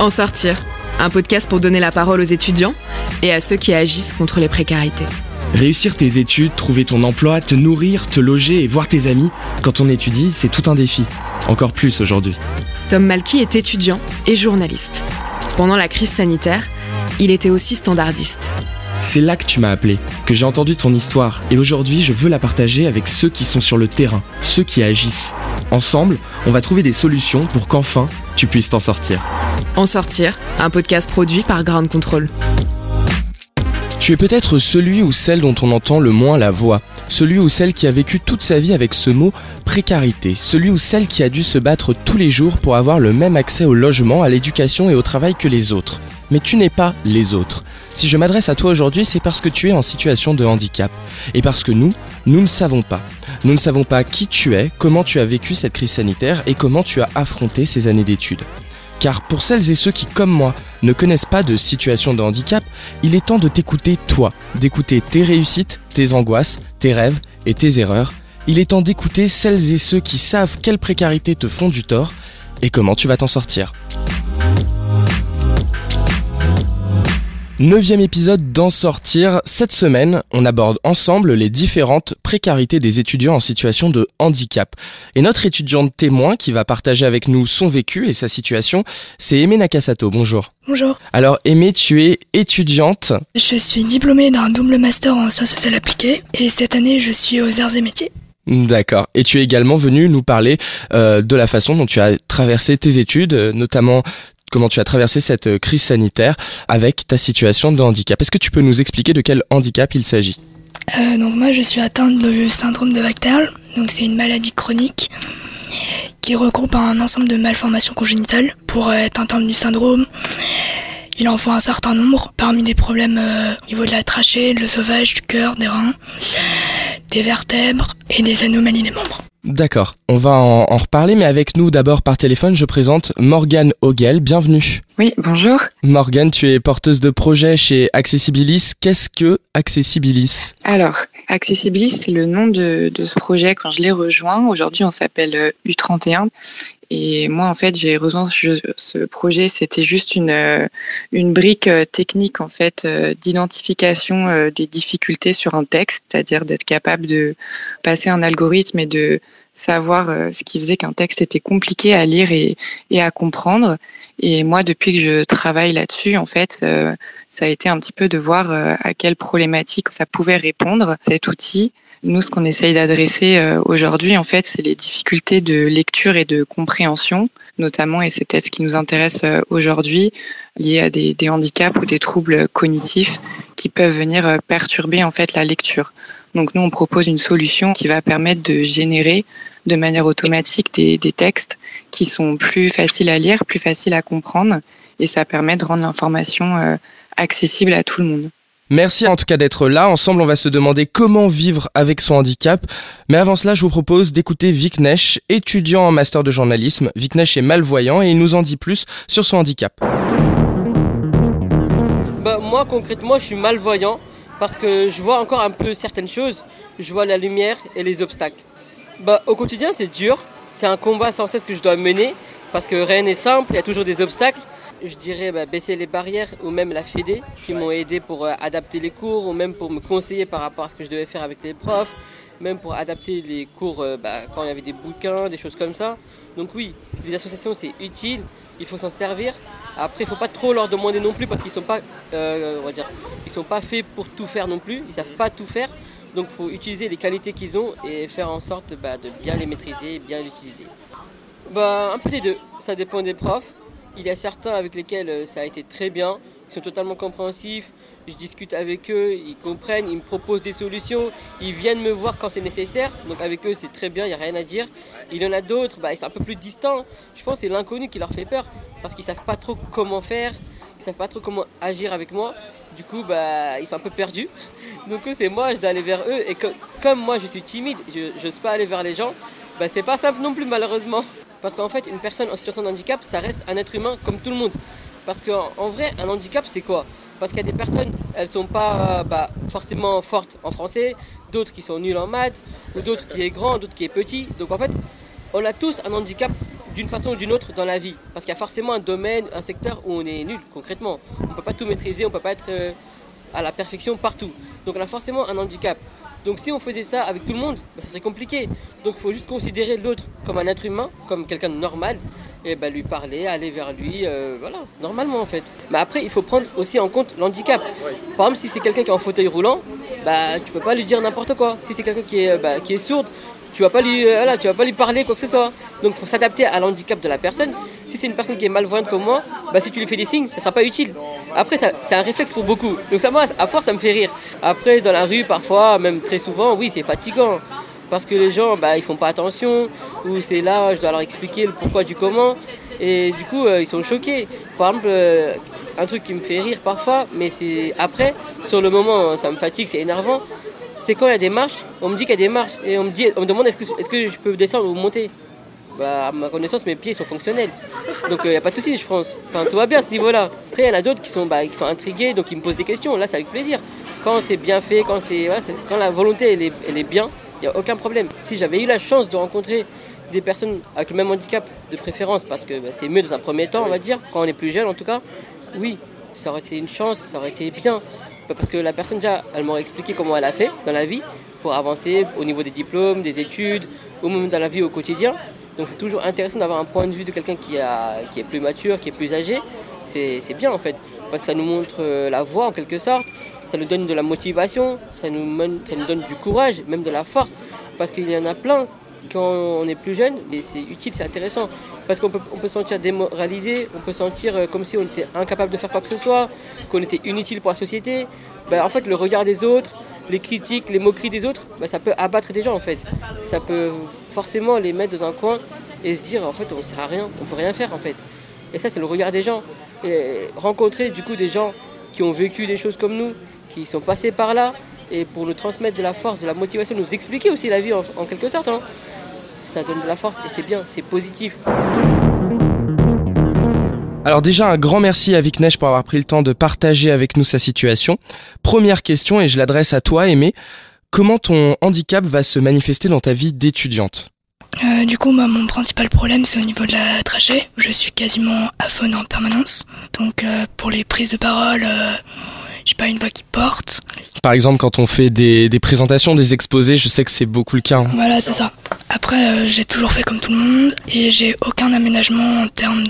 En sortir, un podcast pour donner la parole aux étudiants et à ceux qui agissent contre les précarités. Réussir tes études, trouver ton emploi, te nourrir, te loger et voir tes amis, quand on étudie, c'est tout un défi. Encore plus aujourd'hui. Tom Malky est étudiant et journaliste. Pendant la crise sanitaire, il était aussi standardiste. C'est là que tu m'as appelé, que j'ai entendu ton histoire, et aujourd'hui je veux la partager avec ceux qui sont sur le terrain, ceux qui agissent. Ensemble, on va trouver des solutions pour qu'enfin tu puisses t'en sortir. En sortir, un podcast produit par Ground Control. Tu es peut-être celui ou celle dont on entend le moins la voix, celui ou celle qui a vécu toute sa vie avec ce mot précarité, celui ou celle qui a dû se battre tous les jours pour avoir le même accès au logement, à l'éducation et au travail que les autres. Mais tu n'es pas les autres. Si je m'adresse à toi aujourd'hui, c'est parce que tu es en situation de handicap. Et parce que nous, nous ne savons pas. Nous ne savons pas qui tu es, comment tu as vécu cette crise sanitaire et comment tu as affronté ces années d'études. Car pour celles et ceux qui, comme moi, ne connaissent pas de situation de handicap, il est temps de t'écouter toi, d'écouter tes réussites, tes angoisses, tes rêves et tes erreurs. Il est temps d'écouter celles et ceux qui savent quelles précarités te font du tort et comment tu vas t'en sortir. Neuvième épisode d'en sortir. Cette semaine, on aborde ensemble les différentes précarités des étudiants en situation de handicap. Et notre étudiante témoin qui va partager avec nous son vécu et sa situation, c'est Aimé Nakasato. Bonjour. Bonjour. Alors Aimé, tu es étudiante. Je suis diplômée d'un double master en sciences sociales appliquées et cette année je suis aux arts et métiers. D'accord. Et tu es également venu nous parler euh, de la façon dont tu as traversé tes études, euh, notamment comment tu as traversé cette euh, crise sanitaire avec ta situation de handicap. Est-ce que tu peux nous expliquer de quel handicap il s'agit? Euh, Donc moi je suis atteinte du syndrome de Bacterl, donc c'est une maladie chronique qui regroupe un ensemble de malformations congénitales. Pour être atteinte du syndrome, il en faut un certain nombre, parmi des problèmes euh, au niveau de la trachée, le sauvage, du cœur, des reins, des vertèbres et des anomalies des membres. D'accord, on va en, en, reparler, mais avec nous d'abord par téléphone, je présente Morgane Hogel. Bienvenue. Oui, bonjour. Morgane, tu es porteuse de projet chez Accessibilis. Qu'est-ce que Accessibilis? Alors, Accessibilis, c'est le nom de, de, ce projet quand je l'ai rejoint. Aujourd'hui, on s'appelle U31. Et moi, en fait, j'ai rejoint ce projet. C'était juste une, une brique technique, en fait, d'identification des difficultés sur un texte, c'est-à-dire d'être capable de passer un algorithme et de savoir ce qui faisait qu'un texte était compliqué à lire et, et, à comprendre. Et moi, depuis que je travaille là-dessus, en fait, ça a été un petit peu de voir à quelle problématique ça pouvait répondre, cet outil. Nous, ce qu'on essaye d'adresser aujourd'hui, en fait, c'est les difficultés de lecture et de compréhension, notamment, et c'est peut-être ce qui nous intéresse aujourd'hui, liées à des, des, handicaps ou des troubles cognitifs qui peuvent venir perturber en fait la lecture. Donc nous, on propose une solution qui va permettre de générer de manière automatique des, des textes qui sont plus faciles à lire, plus faciles à comprendre, et ça permet de rendre l'information accessible à tout le monde. Merci en tout cas d'être là. Ensemble, on va se demander comment vivre avec son handicap. Mais avant cela, je vous propose d'écouter Viknesh, étudiant en master de journalisme. Viknesh est malvoyant et il nous en dit plus sur son handicap. Bah, moi, concrètement, je suis malvoyant parce que je vois encore un peu certaines choses. Je vois la lumière et les obstacles. Bah, au quotidien, c'est dur. C'est un combat sans cesse que je dois mener parce que rien n'est simple, il y a toujours des obstacles je dirais bah, baisser les barrières ou même la FEDE qui m'ont aidé pour euh, adapter les cours ou même pour me conseiller par rapport à ce que je devais faire avec les profs, même pour adapter les cours euh, bah, quand il y avait des bouquins, des choses comme ça. Donc oui, les associations c'est utile, il faut s'en servir. Après, il ne faut pas trop leur demander non plus parce qu'ils ne sont, pas, euh, on va dire, ils sont pas faits pour tout faire non plus, ils ne savent pas tout faire. Donc il faut utiliser les qualités qu'ils ont et faire en sorte bah, de bien les maîtriser et bien l'utiliser. Bah, un peu des deux, ça dépend des profs. Il y a certains avec lesquels ça a été très bien, ils sont totalement compréhensifs, je discute avec eux, ils comprennent, ils me proposent des solutions, ils viennent me voir quand c'est nécessaire, donc avec eux c'est très bien, il n'y a rien à dire. Il y en a d'autres, bah, ils sont un peu plus distants, je pense que c'est l'inconnu qui leur fait peur, parce qu'ils ne savent pas trop comment faire, ils ne savent pas trop comment agir avec moi, du coup bah, ils sont un peu perdus. Donc c'est moi, je dois aller vers eux, et comme moi je suis timide, je n'ose pas aller vers les gens, bah, c'est pas simple non plus malheureusement. Parce qu'en fait, une personne en situation de handicap, ça reste un être humain comme tout le monde. Parce qu'en en vrai, un handicap, c'est quoi? Parce qu'il y a des personnes, elles sont pas bah, forcément fortes en français, d'autres qui sont nuls en maths, ou d'autres qui est grand, d'autres qui est petit. Donc en fait, on a tous un handicap d'une façon ou d'une autre dans la vie. Parce qu'il y a forcément un domaine, un secteur où on est nul concrètement. On ne peut pas tout maîtriser, on ne peut pas être euh, à la perfection partout. Donc on a forcément un handicap. Donc si on faisait ça avec tout le monde, bah, ça serait compliqué. Donc il faut juste considérer l'autre comme un être humain, comme quelqu'un de normal, et bah, lui parler, aller vers lui, euh, voilà, normalement en fait. Mais après, il faut prendre aussi en compte l'handicap. Par exemple, si c'est quelqu'un qui est en fauteuil roulant, bah tu peux pas lui dire n'importe quoi. Si c'est quelqu'un qui est, bah, qui est sourd, tu vas pas lui, euh, vas pas lui parler quoi que ce soit. Donc il faut s'adapter à l'handicap de la personne. Si c'est une personne qui est malvoyante comme moi, bah, si tu lui fais des signes, ça sera pas utile. Après, c'est un réflexe pour beaucoup. Donc ça, moi, à force, ça me fait rire. Après, dans la rue, parfois, même très souvent, oui, c'est fatigant. Parce que les gens, bah, ils font pas attention. Ou c'est là, je dois leur expliquer le pourquoi du comment. Et du coup, euh, ils sont choqués. Par exemple, euh, un truc qui me fait rire parfois, mais c'est après, sur le moment, ça me fatigue, c'est énervant c'est quand il y a des marches, on me dit qu'il y a des marches et on me, dit, on demande est que je peux descendre ou monter? Bah, à ma connaissance, mes pieds sont fonctionnels. Donc il euh, n'y a pas de souci, je pense. Enfin, tout va bien à ce niveau-là. Après, il y en a d'autres qui sont, bah, qui sont intrigués, donc ils me posent des questions. Là, c'est avec plaisir. Quand c'est bien fait, quand, quand la volonté elle est, elle est bien, il n'y a aucun problème. Si j'avais eu la chance de rencontrer des personnes avec le même handicap de préférence, parce que bah, c'est mieux dans un premier temps, on va dire, quand on est plus jeune en tout cas, oui, ça aurait été une chance, ça aurait été bien. Parce que la personne, déjà, elle m'aurait expliqué comment elle a fait dans la vie pour avancer au niveau des diplômes, des études, ou même dans la vie au quotidien. Donc c'est toujours intéressant d'avoir un point de vue de quelqu'un qui, qui est plus mature, qui est plus âgé. C'est bien en fait, parce que ça nous montre euh, la voie en quelque sorte, ça nous donne de la motivation, ça nous, ça nous donne du courage, même de la force, parce qu'il y en a plein quand on est plus jeune, et c'est utile, c'est intéressant, parce qu'on peut, on peut se sentir démoralisé, on peut sentir euh, comme si on était incapable de faire quoi que ce soit, qu'on était inutile pour la société. Ben, en fait, le regard des autres, les critiques, les moqueries des autres, ben, ça peut abattre des gens en fait. Ça peut forcément les mettre dans un coin et se dire en fait on ne sert à rien, on peut rien faire en fait. Et ça c'est le regard des gens. Rencontrer du coup des gens qui ont vécu des choses comme nous, qui sont passés par là, et pour nous transmettre de la force, de la motivation, nous expliquer aussi la vie en, quelque sorte. Hein ça donne de la force et c'est bien, c'est positif. Alors déjà un grand merci à Vicnesh pour avoir pris le temps de partager avec nous sa situation. Première question et je l'adresse à toi Aimé. Comment ton handicap va se manifester dans ta vie d'étudiante euh, du coup, mon principal problème, c'est au niveau de la trachée. Je suis quasiment aphone en permanence. Donc, euh, pour les prises de parole, euh, j'ai pas une voix qui porte. Par exemple, quand on fait des, des présentations, des exposés, je sais que c'est beaucoup le cas. Hein. Voilà, c'est ça. Après, j'ai toujours fait comme tout le monde et j'ai aucun aménagement en termes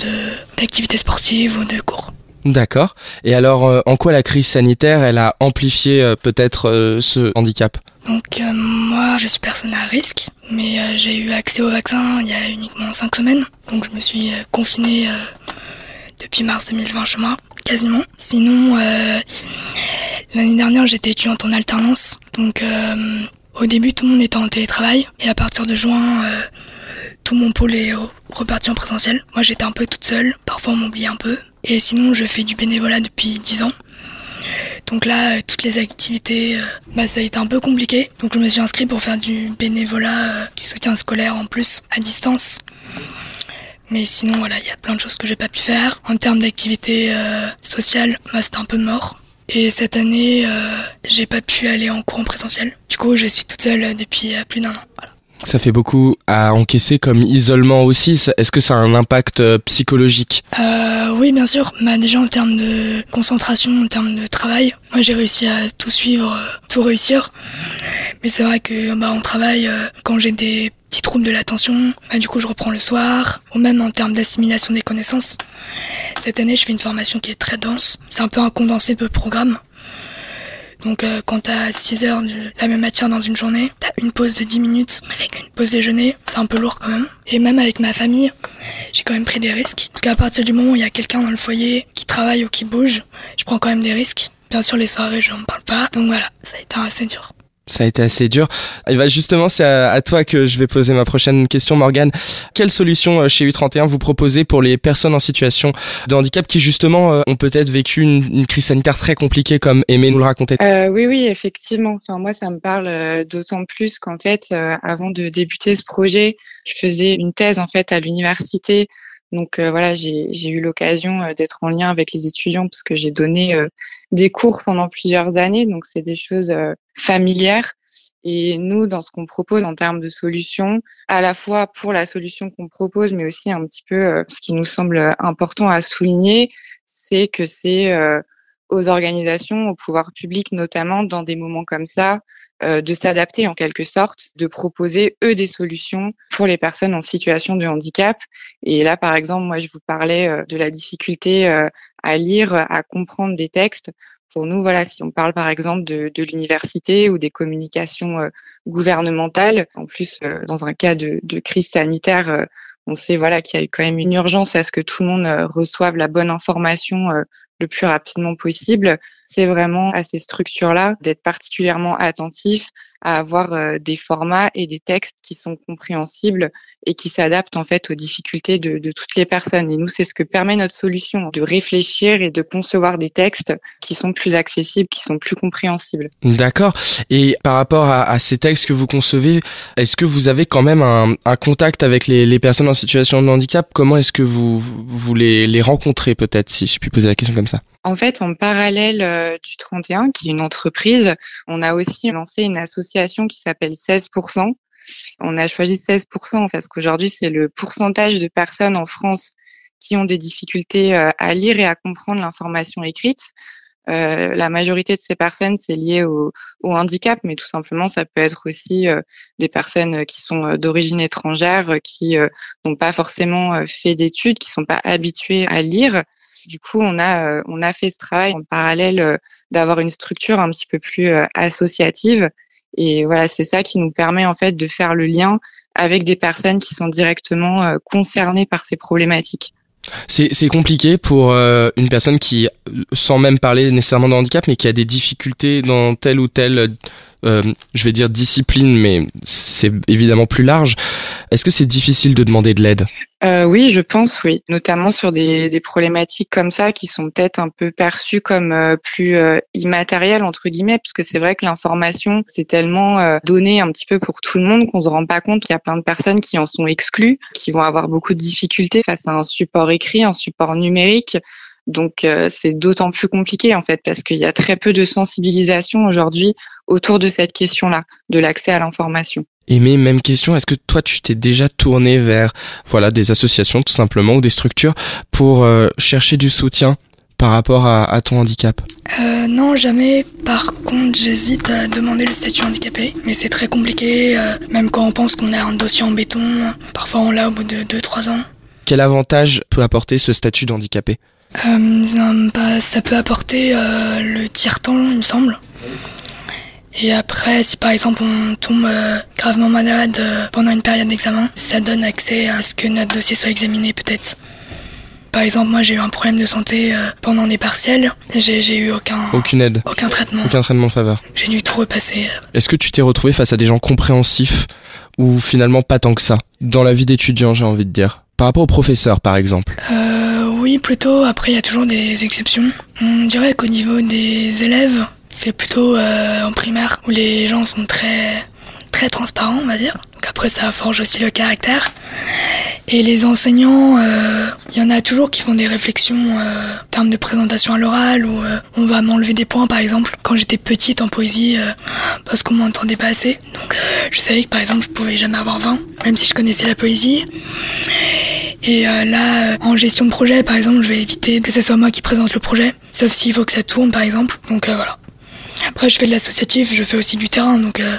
d'activité sportive ou de cours. D'accord. Et alors, euh, en quoi la crise sanitaire, elle a amplifié euh, peut-être ce handicap? Donc, moi, je suis personne à risque, mais j'ai eu accès au vaccin il y a uniquement 5 semaines. Donc, je me suis confinée depuis mars 2020 chez quasiment. Sinon, l'année dernière, j'étais étudiante en alternance. Donc, au début, tout le monde était en télétravail et à partir de juin, euh, tout mon pôle est reparti en présentiel. Moi, j'étais un peu toute seule. Parfois, on m'oublie un peu. Et sinon, je fais du bénévolat depuis 10 ans. Donc là, euh, toutes les activités, euh, bah, ça a été un peu compliqué. Donc je me suis inscrit pour faire du bénévolat, du soutien scolaire en plus, à distance. Mais sinon, voilà, il y a plein de choses que j'ai pas pu faire. En termes d'activités sociales, bah, c'était un peu mort. Et cette année, euh, j'ai pas pu aller en cours en présentiel. Du coup, je suis toute seule depuis euh, plus d'un an. Ça fait beaucoup à encaisser comme isolement aussi. Est-ce que ça a un impact euh, psychologique? Euh, Oui, bien sûr. Bah, déjà en termes de concentration, en termes de travail, moi j'ai réussi à tout suivre, tout réussir. Mais c'est vrai que bah, on travaille quand j'ai des petits troubles de l'attention, bah, du coup je reprends le soir, ou même en termes d'assimilation des connaissances. Cette année, je fais une formation qui est très dense. C'est un peu un condensé de programme. Donc euh, quand t'as 6 heures de la même matière dans une journée, t'as une pause de 10 minutes avec une pause déjeuner, c'est un peu lourd quand même. Et même avec ma famille, j'ai quand même pris des risques. Parce qu'à partir du moment où il y a quelqu'un dans le foyer qui travaille ou qui bouge, je prends quand même des risques. Bien sûr les soirées je n'en parle pas. Donc voilà, ça a été assez dur. Ça a été assez dur. Et bah justement, c'est à, toi que je vais poser ma prochaine question, Morgane. Quelle solution euh, chez U31 vous proposez pour les personnes en situation de handicap qui justement euh, ont peut-être vécu une, crise sanitaire très compliquée, comme Aimé nous le racontait? Euh, Oui, oui, effectivement. Enfin, moi, ça me parle euh, d'autant plus qu'en fait, avant de débuter ce projet, je faisais une thèse en fait à l'université donc euh, voilà, j'ai eu l'occasion euh, d'être en lien avec les étudiants parce que j'ai donné euh, des cours pendant plusieurs années, donc c'est des choses familières. Et nous, dans ce qu'on propose en termes de solutions, à la fois pour la solution qu'on propose, mais aussi un petit peu euh, ce qui nous semble important à souligner, c'est que c'est euh, aux organisations, au pouvoir public notamment, dans des moments comme ça, euh, de s'adapter en quelque sorte, de proposer eux des solutions pour les personnes en situation de handicap. Et là, par exemple, moi, je vous parlais de la difficulté à lire, à comprendre des textes. Pour nous, voilà, si on parle par exemple de, de l'université ou des communications euh, gouvernementales, en plus euh, dans un cas de, de crise sanitaire, euh, on sait voilà qu'il y a quand même une urgence à ce que tout le monde reçoive la bonne information le plus rapidement possible. C'est vraiment à ces structures-là d'être particulièrement attentif à avoir euh, des formats et des textes qui sont compréhensibles et qui s'adaptent en fait aux difficultés de, de, toutes les personnes. Et nous, c'est ce que permet notre solution, de réfléchir et de concevoir des textes qui sont plus accessibles, qui sont plus compréhensibles. D'accord. Et par rapport à, à, ces textes que vous concevez, est-ce que vous avez quand même un, un contact avec les, les, personnes en situation de handicap? Comment est-ce que vous, vous les, les rencontrez peut-être, si je puis poser la question comme ça? En fait, en parallèle euh, du 31, qui est une entreprise, on a aussi lancé une association qui s'appelle 16%. On a choisi 16% parce qu'aujourd'hui, c'est le pourcentage de personnes en France qui ont des difficultés euh, à lire et à comprendre l'information écrite. Euh, la majorité de ces personnes, c'est lié au, handicap, mais tout simplement, ça peut être aussi euh, des personnes qui sont d'origine étrangère, qui n'ont pas forcément fait d'études, qui sont pas habituées à lire du coup, on a, on a fait ce travail en parallèle d'avoir une structure un petit peu plus associative. Et voilà, c'est ça qui nous permet en fait de faire le lien avec des personnes qui sont directement concernées par ces problématiques. C'est compliqué pour une personne qui, sans même parler nécessairement de handicap, mais qui a des difficultés dans telle ou telle, je vais dire discipline, mais évidemment plus large. Est-ce que c'est difficile de demander de l'aide? Euh, Oui, je pense, oui. Notamment sur des, problématiques comme ça qui sont peut-être un peu perçues comme euh, plus euh, immatérielles, entre guillemets, puisque c'est vrai que l'information, c'est tellement donné un petit peu pour tout le monde qu'on se rend pas compte qu'il y a plein de personnes qui en sont exclues, qui vont avoir beaucoup de difficultés face à un support écrit, un support numérique. Donc c'est d'autant plus compliqué en fait parce qu'il y a très peu de sensibilisation aujourd'hui autour de cette question-là, de l'accès à l'information. Et mais même question, est-ce que toi tu t'es déjà tourné vers voilà des associations tout simplement ou des structures pour euh, chercher du soutien par rapport à, à ton handicap? Euh, Non, jamais. Par contre, j'hésite à demander le statut handicapé, mais c'est très compliqué. Euh, même quand on pense qu'on a un dossier en béton, parfois on l'a au bout de 2-3 ans. Quel avantage peut apporter ce statut d'handicapé? Euh, bah, Ça peut apporter euh, le tiers-temps, il me semble. Et après, si par exemple on tombe euh, gravement malade euh, pendant une période d'examen, ça donne accès à ce que notre dossier soit examiné peut-être. Par exemple, moi j'ai eu un problème de santé euh, pendant des partiels. J'ai eu aucun aucune aide, aucun traitement, aucun traitement de faveur. J'ai dû tout repasser. Est-ce que tu t'es retrouvé face à des gens compréhensifs ou finalement pas tant que ça dans la vie d'étudiant, j'ai envie de dire, par rapport aux professeurs par exemple euh, Oui, plutôt. Après, il y a toujours des exceptions. On dirait qu'au niveau des élèves, c'est plutôt euh, en primaire où les gens sont très très transparents, on va dire. Donc après, ça forge aussi le caractère. Et les enseignants, il euh, y en a toujours qui font des réflexions euh, en termes de présentation à l'oral ou euh, on va m'enlever des points par exemple quand j'étais petite en poésie euh, parce qu'on m'entendait pas assez. Donc je savais que par exemple je pouvais jamais avoir 20 même si je connaissais la poésie. Et là, en gestion de projet, par exemple, je vais éviter que ce soit moi qui présente le projet, sauf s'il faut que ça tourne, par exemple. Donc voilà. Après, je fais de l'associatif, je fais aussi du terrain, donc euh,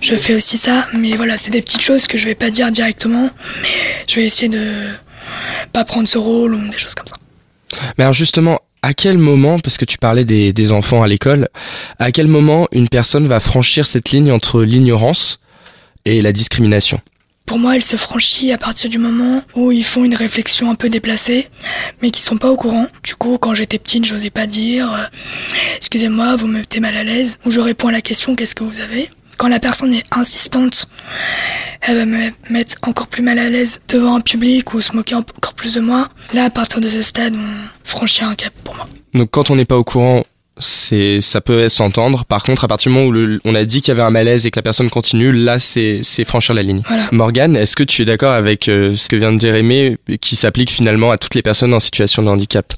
je fais aussi ça. Mais voilà, c'est des petites choses que je vais pas dire directement, mais je vais essayer de pas prendre ce rôle ou des choses comme ça. Mais alors justement, à quel moment, parce que tu parlais des, des enfants à l'école, à quel moment une personne va franchir cette ligne entre l'ignorance et la discrimination? Pour moi, elle se franchit à partir du moment où ils font une réflexion un peu déplacée, mais qui sont pas au courant. Du coup, quand j'étais petite, j'osais pas dire euh, "Excusez-moi, vous me mettez mal à l'aise" ou je réponds à la question "Qu'est-ce que vous avez? Quand la personne est insistante, elle va me mettre encore plus mal à l'aise devant un public ou se moquer encore plus de moi. Là, à partir de ce stade, on franchit un cap pour moi. Donc, quand on n'est pas au courant, c'est ça peut s'entendre. Par contre, à partir du moment où le, on a dit qu'il y avait un malaise et que la personne continue, là c'est c'est franchir la ligne. Voilà. Morgane, est-ce que tu es d'accord avec euh, ce que vient de dire Aimé, qui s'applique finalement à toutes les personnes en situation de handicap?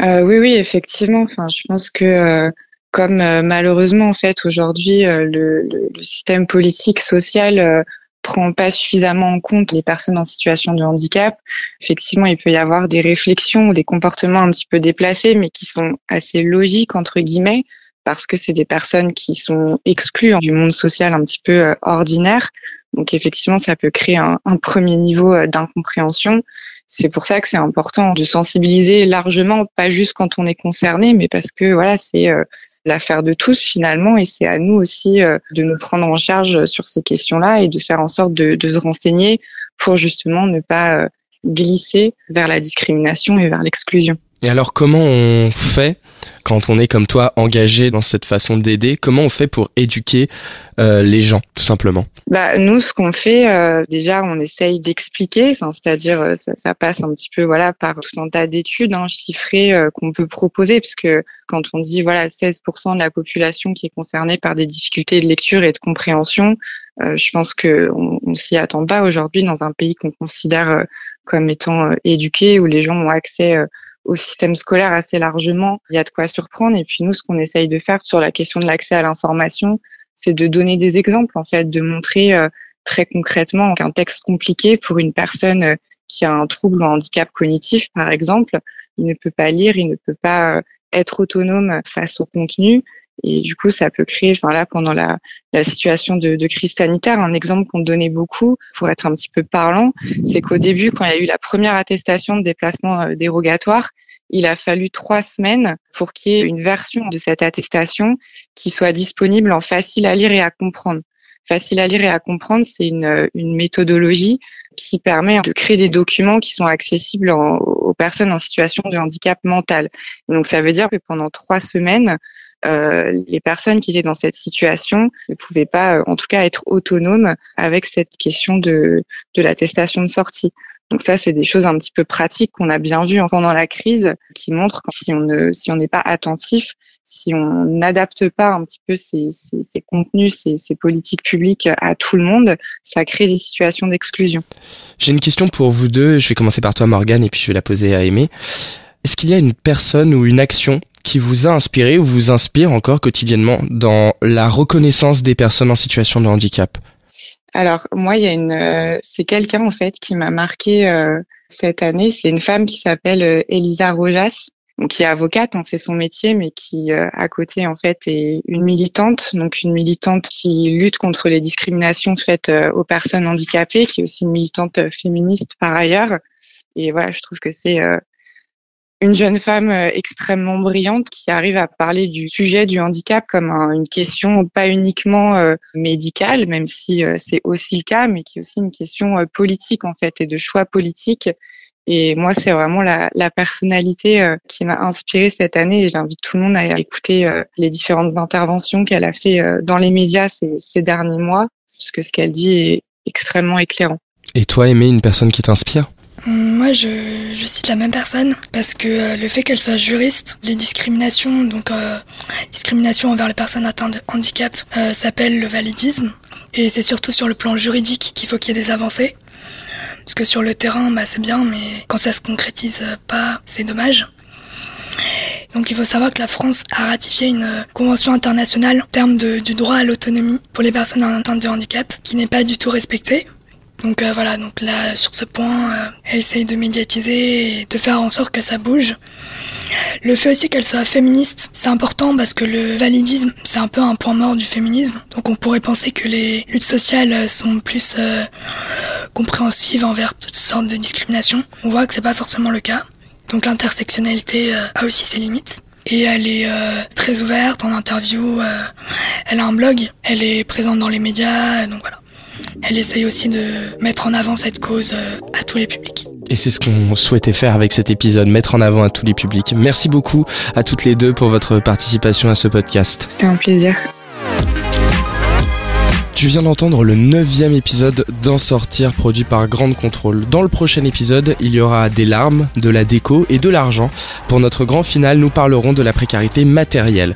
Euh, Oui, oui, effectivement. Enfin, je pense que euh, comme malheureusement en fait aujourd'hui le, le, système politique social prend pas suffisamment en compte les personnes en situation de handicap. Effectivement, il peut y avoir des réflexions ou des comportements un petit peu déplacés, mais qui sont assez logiques entre guillemets, parce que c'est des personnes qui sont exclues du monde social un petit peu euh, ordinaire. Donc effectivement, ça peut créer un, un premier niveau euh, d'incompréhension. C'est pour ça que c'est important de sensibiliser largement, pas juste quand on est concerné, mais parce que voilà, c'est euh, l'affaire de tous finalement et c'est à nous aussi euh, de nous prendre en charge sur ces questions-là et de faire en sorte de, de se renseigner pour justement ne pas euh, glisser vers la discrimination et vers l'exclusion. Et alors comment on fait quand on est comme toi engagé dans cette façon d'aider? Comment on fait pour éduquer euh, les gens tout simplement? Bah, nous, ce qu'on fait, euh, déjà, on essaye d'expliquer. Enfin, c'est-à-dire, euh, ça, ça, passe un petit peu, voilà, par tout un tas d'études hein, chiffrées qu'on peut proposer, puisque quand on dit, voilà, 16% de la population qui est concernée par des difficultés de lecture et de compréhension, je pense que on, on s'y attend pas aujourd'hui dans un pays qu'on considère comme étant éduqué, où les gens ont accès au système scolaire assez largement. Il y a de quoi surprendre. Et puis nous, ce qu'on essaye de faire sur la question de l'accès à l'information, c'est de donner des exemples, en fait, de montrer euh, très concrètement qu'un texte compliqué pour une personne euh, qui a un trouble ou un handicap cognitif, par exemple, il ne peut pas lire, il ne peut pas euh, être autonome face au contenu. Et du coup, ça peut créer, enfin là, pendant la, la situation de, de, crise sanitaire, un exemple qu'on donnait beaucoup pour être un petit peu parlant, c'est qu'au début, quand il y a eu la première attestation de déplacement euh, dérogatoire, il a fallu trois semaines pour qu'il y ait une version de cette attestation qui soit disponible en facile à lire et à comprendre. Facile à lire et à comprendre, c'est une, une méthodologie qui permet de créer des documents qui sont accessibles aux personnes en situation de handicap mental. donc ça veut dire que pendant trois semaines, euh, les personnes qui étaient dans cette situation ne pouvaient pas, euh, en tout cas, être autonomes avec cette question de, de l'attestation de sortie. Donc ça, c'est des choses un petit peu pratiques qu'on a bien vues pendant la crise, qui montrent que si on ne, si on n'est pas attentif, si on n'adapte pas un petit peu ces contenus, ces, ces, politiques publiques à tout le monde, ça crée des situations d'exclusion. J'ai une question pour vous deux. Je vais commencer par toi, Morgane, et puis je vais la poser à Aimé. Est-ce qu'il y a une personne ou une action qui vous a inspiré ou vous inspire encore quotidiennement dans la reconnaissance des personnes en situation de handicap Alors moi, il y a une, euh, c'est quelqu'un en fait qui m'a marqué euh, cette année. C'est une femme qui s'appelle euh, Elisa Rojas, qui est avocate, hein, c'est son métier, mais qui à côté en fait est une militante, donc une militante qui lutte contre les discriminations faites aux personnes handicapées, qui est aussi une militante féministe par ailleurs. Et voilà, je trouve que c'est une jeune femme euh, extrêmement brillante qui arrive à parler du sujet du handicap comme une question pas uniquement euh, médicale, même si euh, c'est aussi le cas, mais qui est aussi une question politique en fait et de choix politique. Et moi, c'est vraiment la, personnalité qui m'a inspirée cette année et j'invite tout le monde à écouter les différentes interventions qu'elle a fait dans les médias ces, derniers mois, parce que ce qu'elle dit est extrêmement éclairant. Et toi, Aimé, une personne qui t'inspire? Moi, je, je, cite la même personne parce que euh, le fait qu'elle soit juriste, les discriminations, donc euh, discrimination envers les personnes atteintes de handicap, euh, s'appelle le validisme. Et c'est surtout sur le plan juridique qu'il faut qu'il y ait des avancées. Parce que sur le terrain, bah, c'est bien, mais quand ça se concrétise pas, c'est dommage. Donc il faut savoir que la France a ratifié une euh, convention internationale en termes de, du droit à l'autonomie pour les personnes atteintes de handicap qui n'est pas du tout respectée. Donc euh, voilà, donc là sur ce point, euh, elle essaye de médiatiser et de faire en sorte que ça bouge. Le fait aussi qu'elle soit féministe, c'est important parce que le validisme, c'est un peu un point mort du féminisme. Donc on pourrait penser que les luttes sociales sont plus euh, compréhensives envers toutes sortes de discriminations. On voit que c'est pas forcément le cas. Donc l'intersectionnalité euh, a aussi ses limites. Et elle est très ouverte en interview. elle a un blog, elle est présente dans les médias, donc voilà elle essaye aussi de mettre en avant cette cause euh, à tous les publics. Et c'est ce qu'on souhaitait faire avec cet épisode, mettre en avant à tous les publics. Merci beaucoup à toutes les deux pour votre participation à ce podcast. C'était un plaisir. Tu viens d'entendre le neuvième épisode d'En sortir produit par Grande Contrôle. Dans le prochain épisode, il y aura des larmes, de la déco et de l'argent. Pour notre grand final, nous parlerons de la précarité matérielle.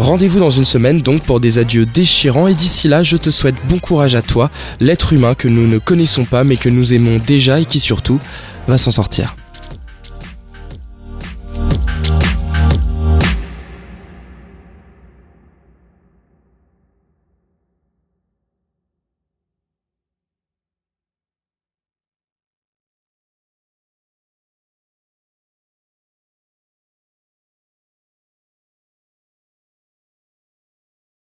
Rendez-vous dans une semaine donc pour des adieux déchirants et d'ici là je te souhaite bon courage à toi, l'être humain que nous ne connaissons pas mais que nous aimons déjà et qui surtout va s'en sortir.